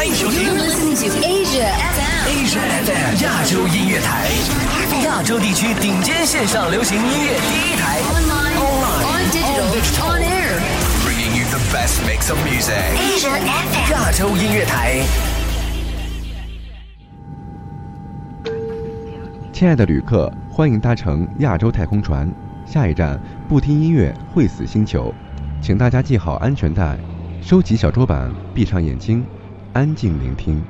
欢迎收听《亚洲 FM》，亚洲 FM 亚洲音乐台，亚洲地区顶尖线上流行音乐第一台，Online，On Digital，On Air，Bringing you the best mix of music。FM 亚洲音乐台，亲爱的旅客，欢迎搭乘亚洲太空船，下一站不听音乐会死星球，请大家系好安全带，收起小桌板，闭上眼睛。安静聆听。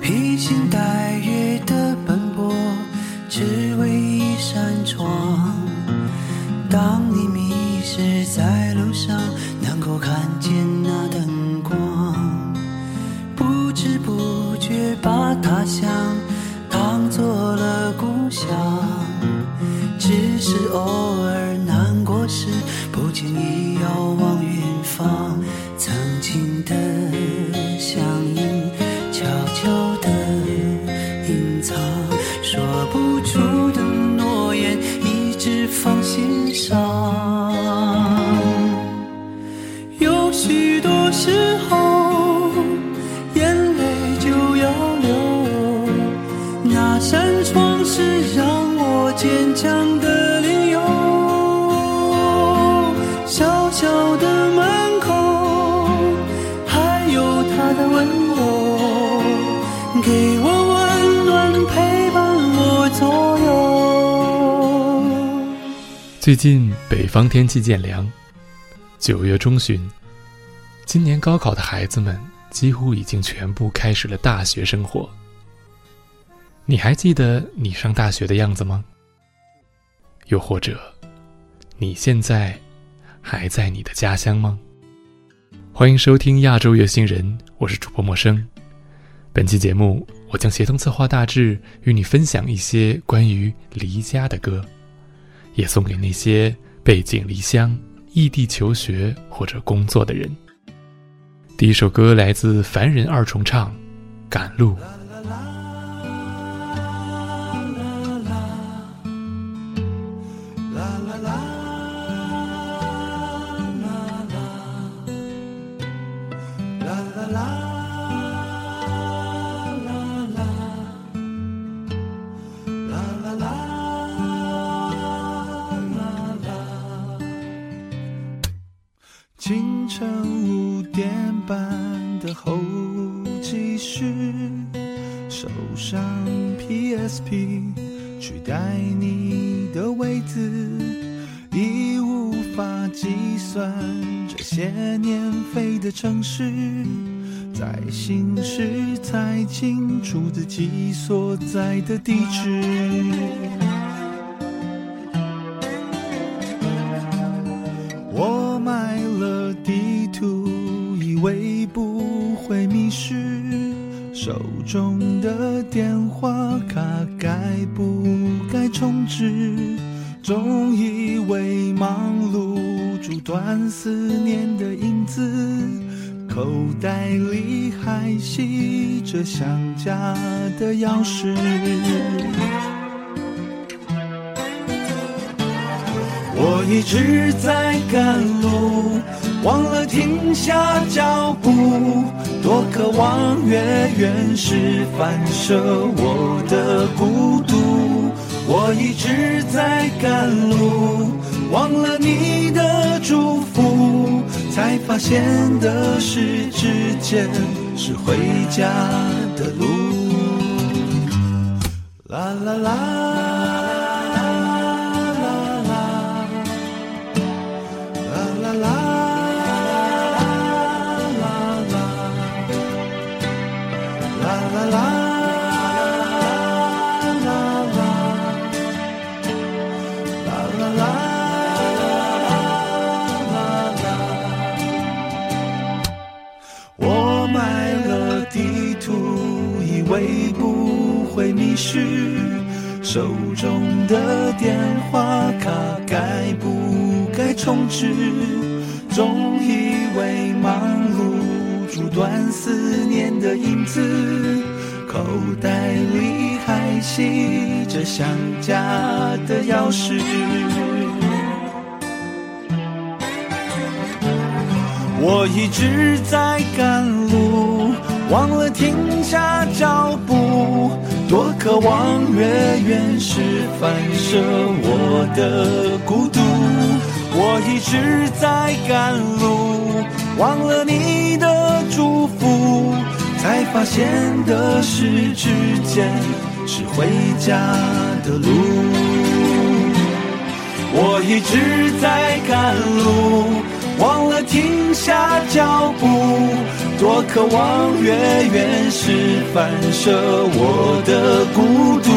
披星戴月的奔波，只为一扇窗。当你迷失在路上，能够看见那灯光，不知不觉把他乡做了故乡。只是偶尔难过时，不经意遥望远方，最近北方天气渐凉，九月中旬，今年高考的孩子们几乎已经全部开始了大学生活。你还记得你上大学的样子吗？又或者，你现在还在你的家乡吗？欢迎收听亚洲乐星人，我是主播陌生。本期节目，我将协同策划大致与你分享一些关于离家的歌。也送给那些背井离乡、异地求学或者工作的人。第一首歌来自凡人二重唱，《赶路》。清晨五点半的候机室，手上 PSP 取代你的位子，已无法计算这些年飞的城市，在行驶才清楚自己所在的地址。想家的钥匙。我一直在赶路，忘了停下脚步，多渴望月圆时反射我的孤独。我一直在赶路，忘了你的祝福，才发现的是之间是回家的路。啦啦啦。会，不会迷失。手中的电话卡该不该充值？总以为忙碌阻断思念的影子，口袋里还系着想家的钥匙。我一直在赶路，忘了停下脚步，多渴望月圆时反射我的孤独。我一直在赶路，忘了你的祝福，才发现的是之间是回家的路。我一直在赶路，忘了停下脚步，多渴望月圆时反射我的孤独。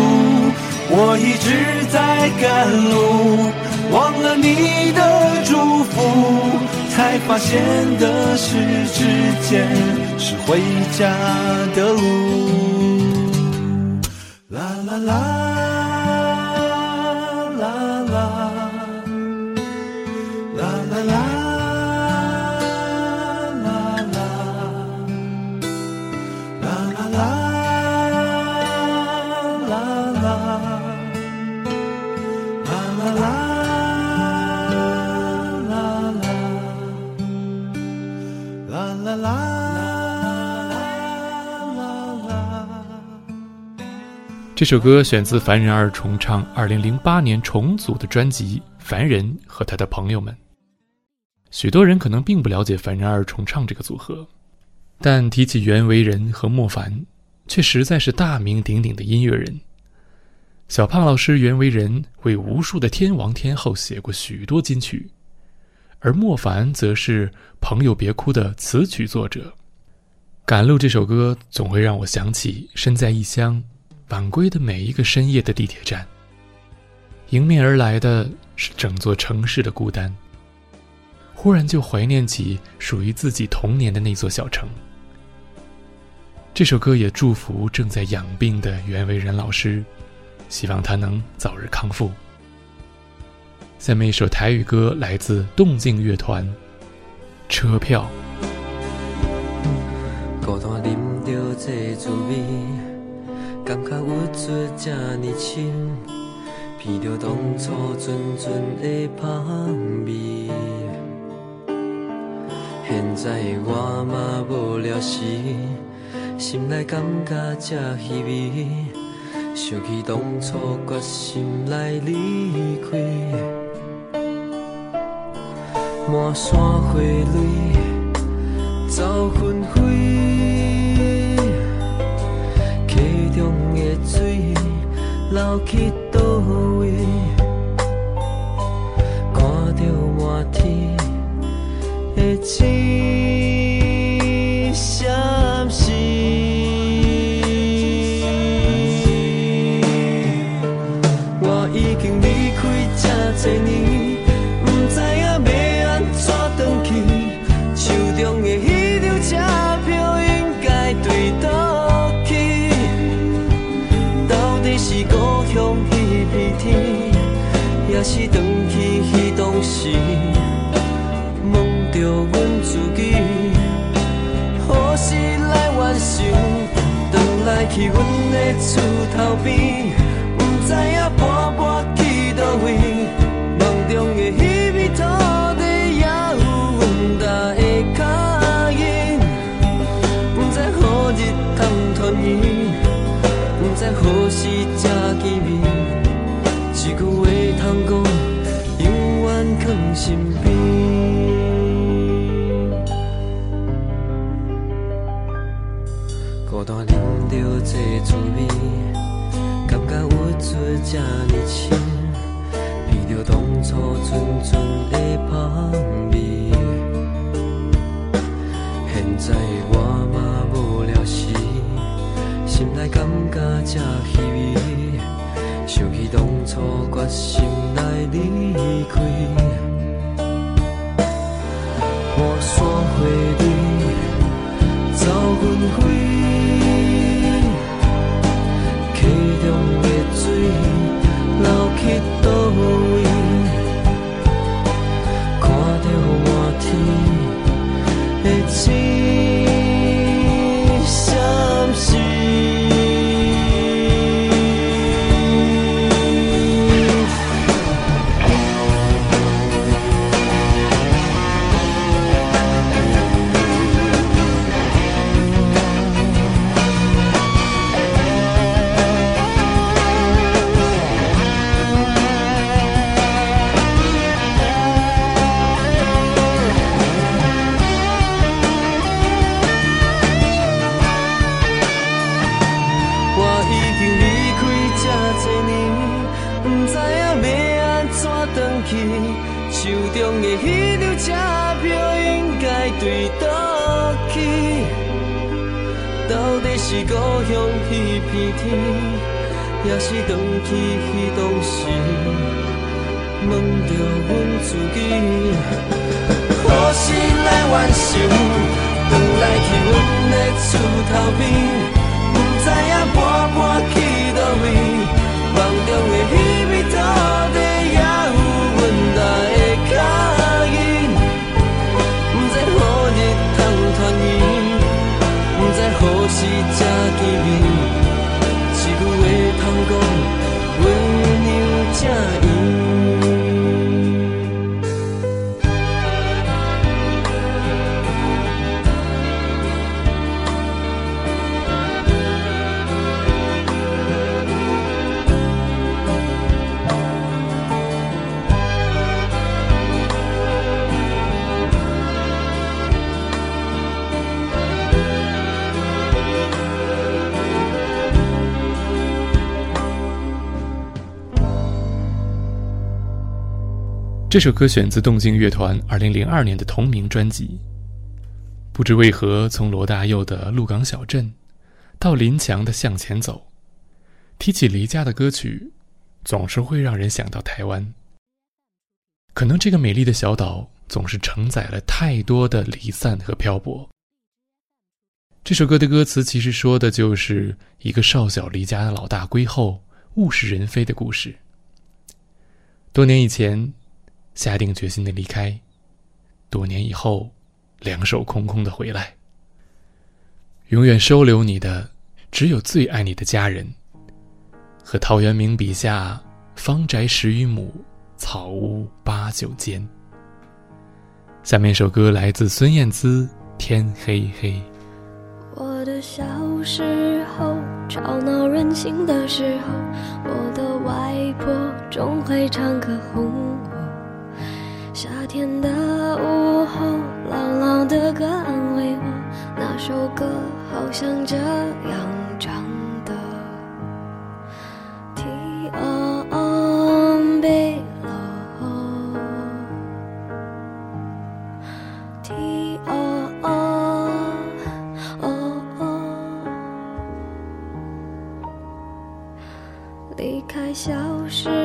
我一直在赶路，忘了你的祝福，才发现的是之间是回家的路。啦啦啦这首歌选自凡人二重唱2008年重组的专辑《凡人和他的朋友们》。许多人可能并不了解凡人二重唱这个组合，但提起袁惟仁和莫凡，却实在是大名鼎鼎的音乐人。小胖老师袁惟仁为无数的天王天后写过许多金曲，而莫凡则是《朋友别哭》的词曲作者。赶路这首歌总会让我想起身在异乡。晚归的每一个深夜的地铁站，迎面而来的是整座城市的孤单。忽然就怀念起属于自己童年的那座小城。这首歌也祝福正在养病的袁惟仁老师，希望他能早日康复。下面一首台语歌来自动静乐团，《车票》。感觉有出这呢深，闻着当初纯纯的香味。现在我嘛无聊时，心内感觉这稀微，想起当初决心来离开，满山花蕊走纷飞。流去倒位？看着满天的星，是回去迄当时，梦着阮自己，何时来完成？转来去阮的厝头边，不知影这呢深，闻着当初纯纯的香味。现在我嘛无聊时，心内感觉这稀微，想起当初决心来离开。迄片天，也是回去迄当时，问着阮自己。何时来完成？回来去阮的厝头边，不知影搬搬去倒位，梦中的彼片土地也有阮来的脚印，不知何日通团圆，不知何时才这首歌选自动静乐团2002年的同名专辑。不知为何，从罗大佑的《鹿港小镇》到林强的《向前走》，提起离家的歌曲，总是会让人想到台湾。可能这个美丽的小岛总是承载了太多的离散和漂泊。这首歌的歌词其实说的就是一个少小离家的老大归后，物是人非的故事。多年以前。下定决心的离开，多年以后，两手空空的回来。永远收留你的，只有最爱你的家人。和陶渊明笔下“方宅十余亩，草屋八九间”。下面一首歌来自孙燕姿，《天黑黑》。我的小时候，吵闹任性的时候，我的外婆总会唱歌哄我。夏天的午后，牢牢的歌安慰我，那首歌好像这样唱的。天黑了，天离开小时候，有了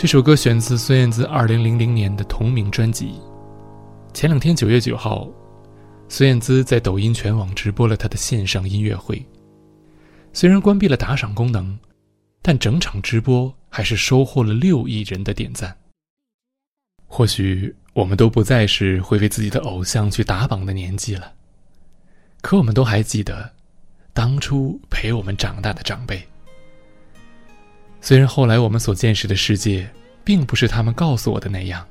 这首歌选自孙燕姿2000年的同名专辑。前两天，九月九号，孙燕姿在抖音全网直播了她的线上音乐会。虽然关闭了打赏功能，但整场直播还是收获了六亿人的点赞。或许我们都不再是会为自己的偶像去打榜的年纪了，可我们都还记得当初陪我们长大的长辈。虽然后来我们所见识的世界，并不是他们告诉我的那样，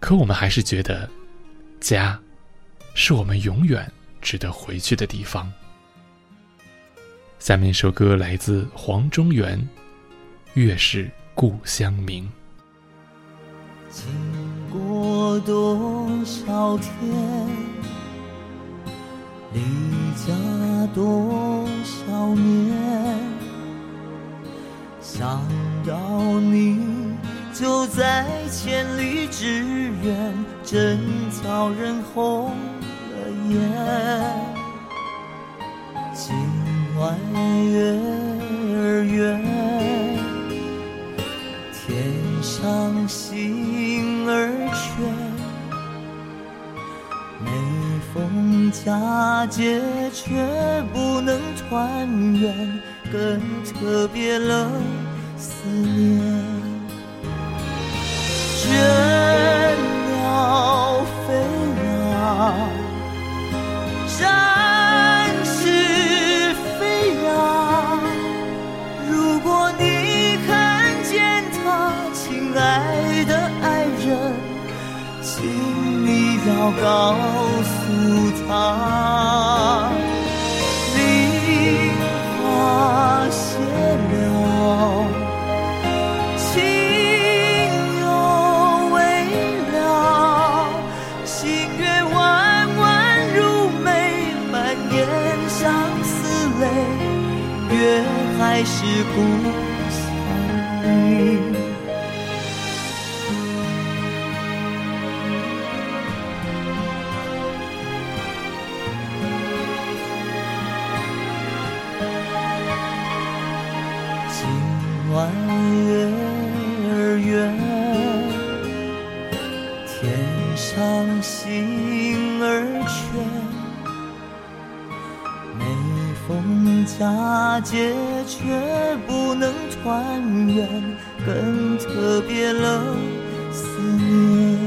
可我们还是觉得，家，是我们永远值得回去的地方。下面一首歌来自黄中原，《月是故乡明》。经过多少天，离家多少年，想到你就在千里之远，真叫人红了眼。今晚月儿圆，天上星儿缺，每逢佳节却不能团圆，更特别了思念。倦鸟飞了，心儿缺，每逢佳节却不能团圆，更特别了思念。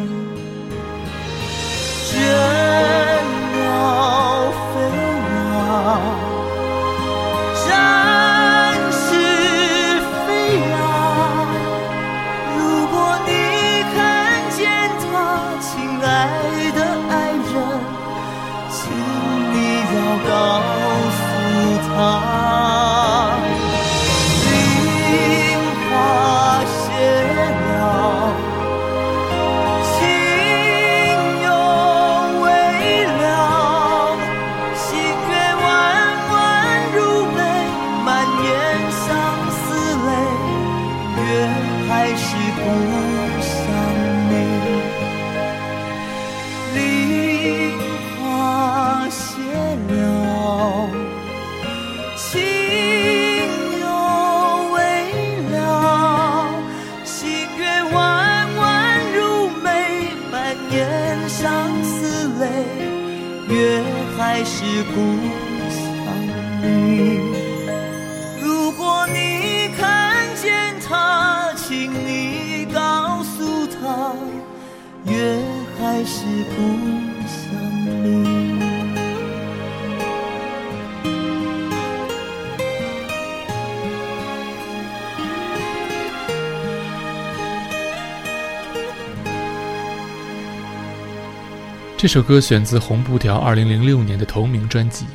这首歌选自红布条2006年的同名专辑，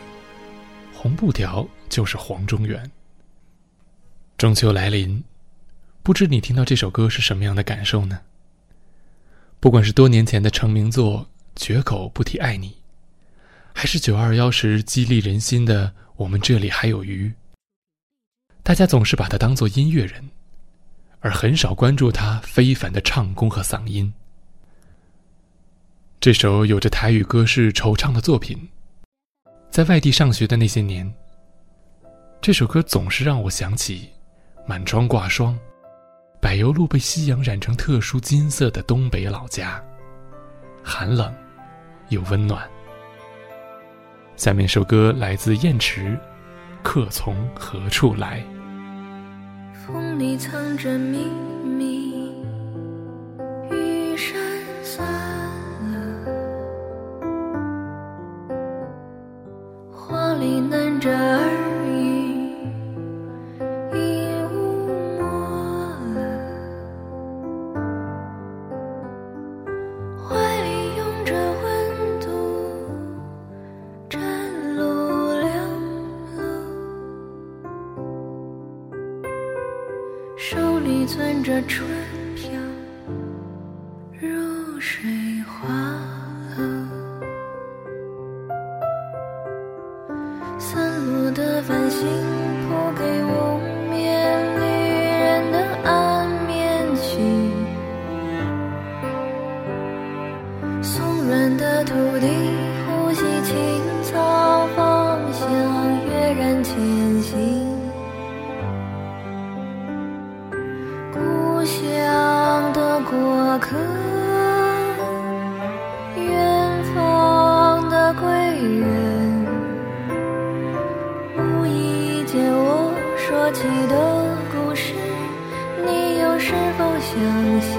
红布条就是黄中原。中秋来临，不知你听到这首歌是什么样的感受呢？不管是多年前的成名作《绝口不提爱你》，还是九二幺时激励人心的《我们这里还有鱼》，大家总是把他当做音乐人，而很少关注他非凡的唱功和嗓音。这首有着台语歌式惆怅的作品，在外地上学的那些年，这首歌总是让我想起。满窗挂霜，柏油路被夕阳染成特殊金色的东北老家，寒冷又温暖。下面首歌来自燕池，《客从何处来》。风里藏着秘密，里难着耳。起的故事，你又是否相信？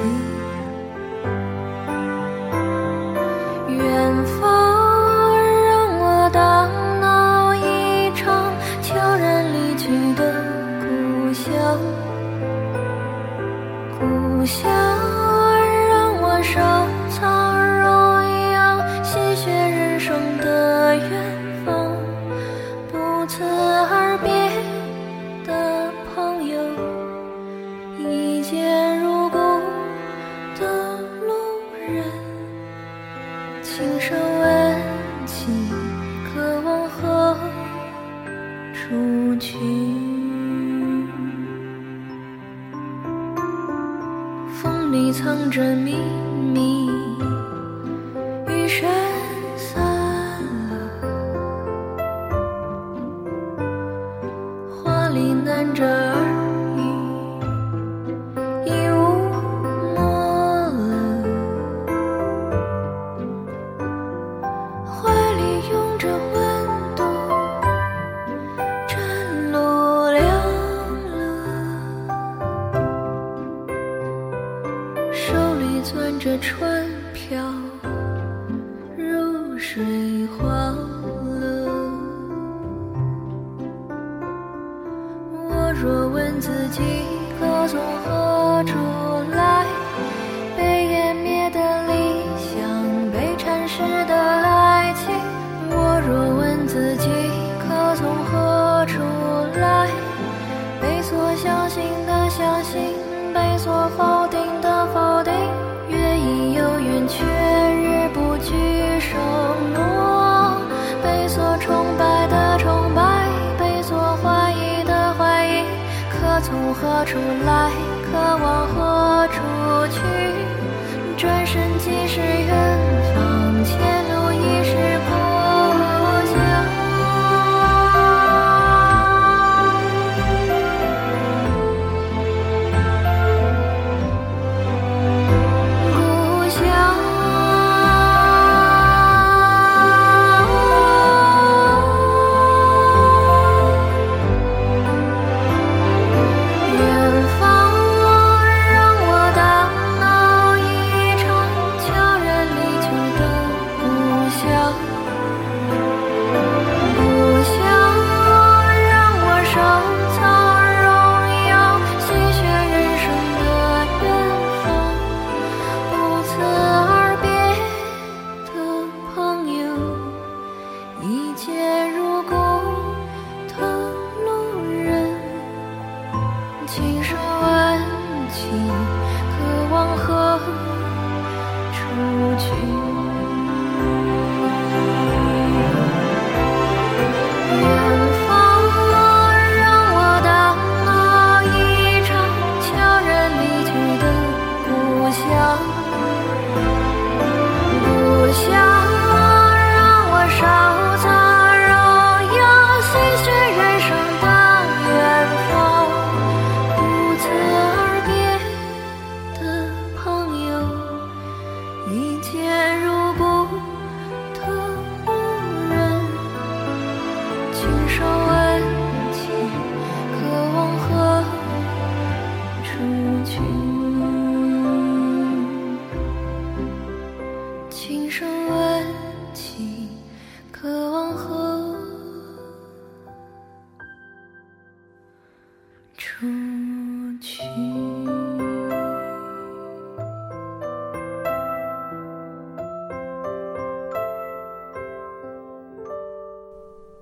里藏着秘密相信的相信，被所否定的否定。月已有圆，却日不惧承诺，被所崇拜的崇拜，被所怀疑的怀疑。可。从何处来，可往何处去？转身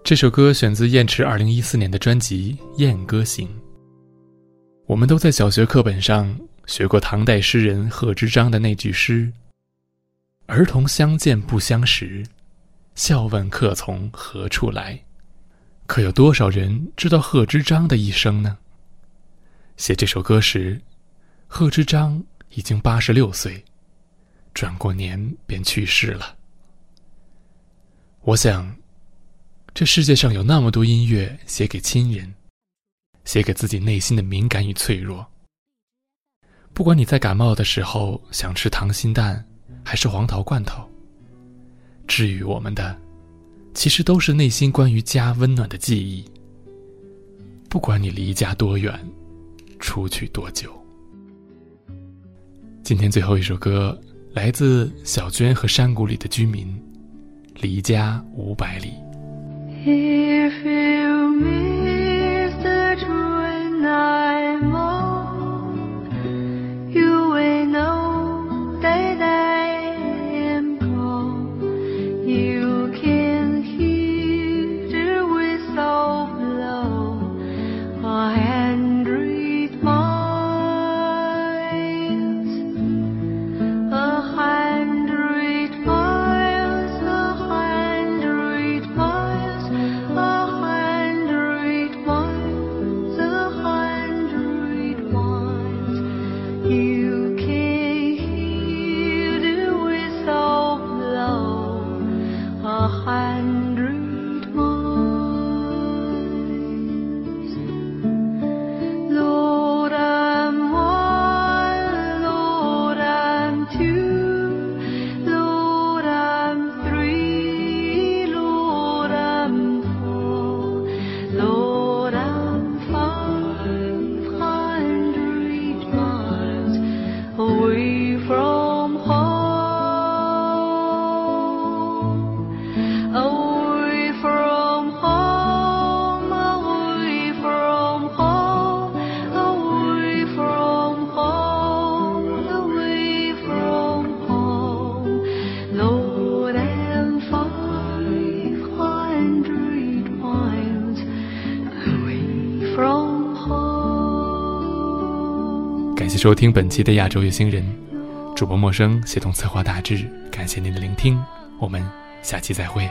这首歌选自燕池二零一四年的专辑《燕歌行》。我们都在小学课本上学过唐代诗人贺知章的那句诗：“儿童相见不相识，笑问客从何处来。”可有多少人知道贺知章的一生呢？写这首歌时，贺知章已经八十六岁，转过年便去世了。我想。这世界上有那么多音乐写给亲人，写给自己内心的敏感与脆弱。不管你在感冒的时候想吃溏心蛋，还是黄桃罐头，治愈我们的，其实都是内心关于家温暖的记忆。不管你离家多远，出去多久。今天最后一首歌来自小娟和山谷里的居民，《离家五百里》。If you miss the train I'm 收听本期的亚洲月星人，主播陌生，协同策划大致，感谢您的聆听，我们下期再会。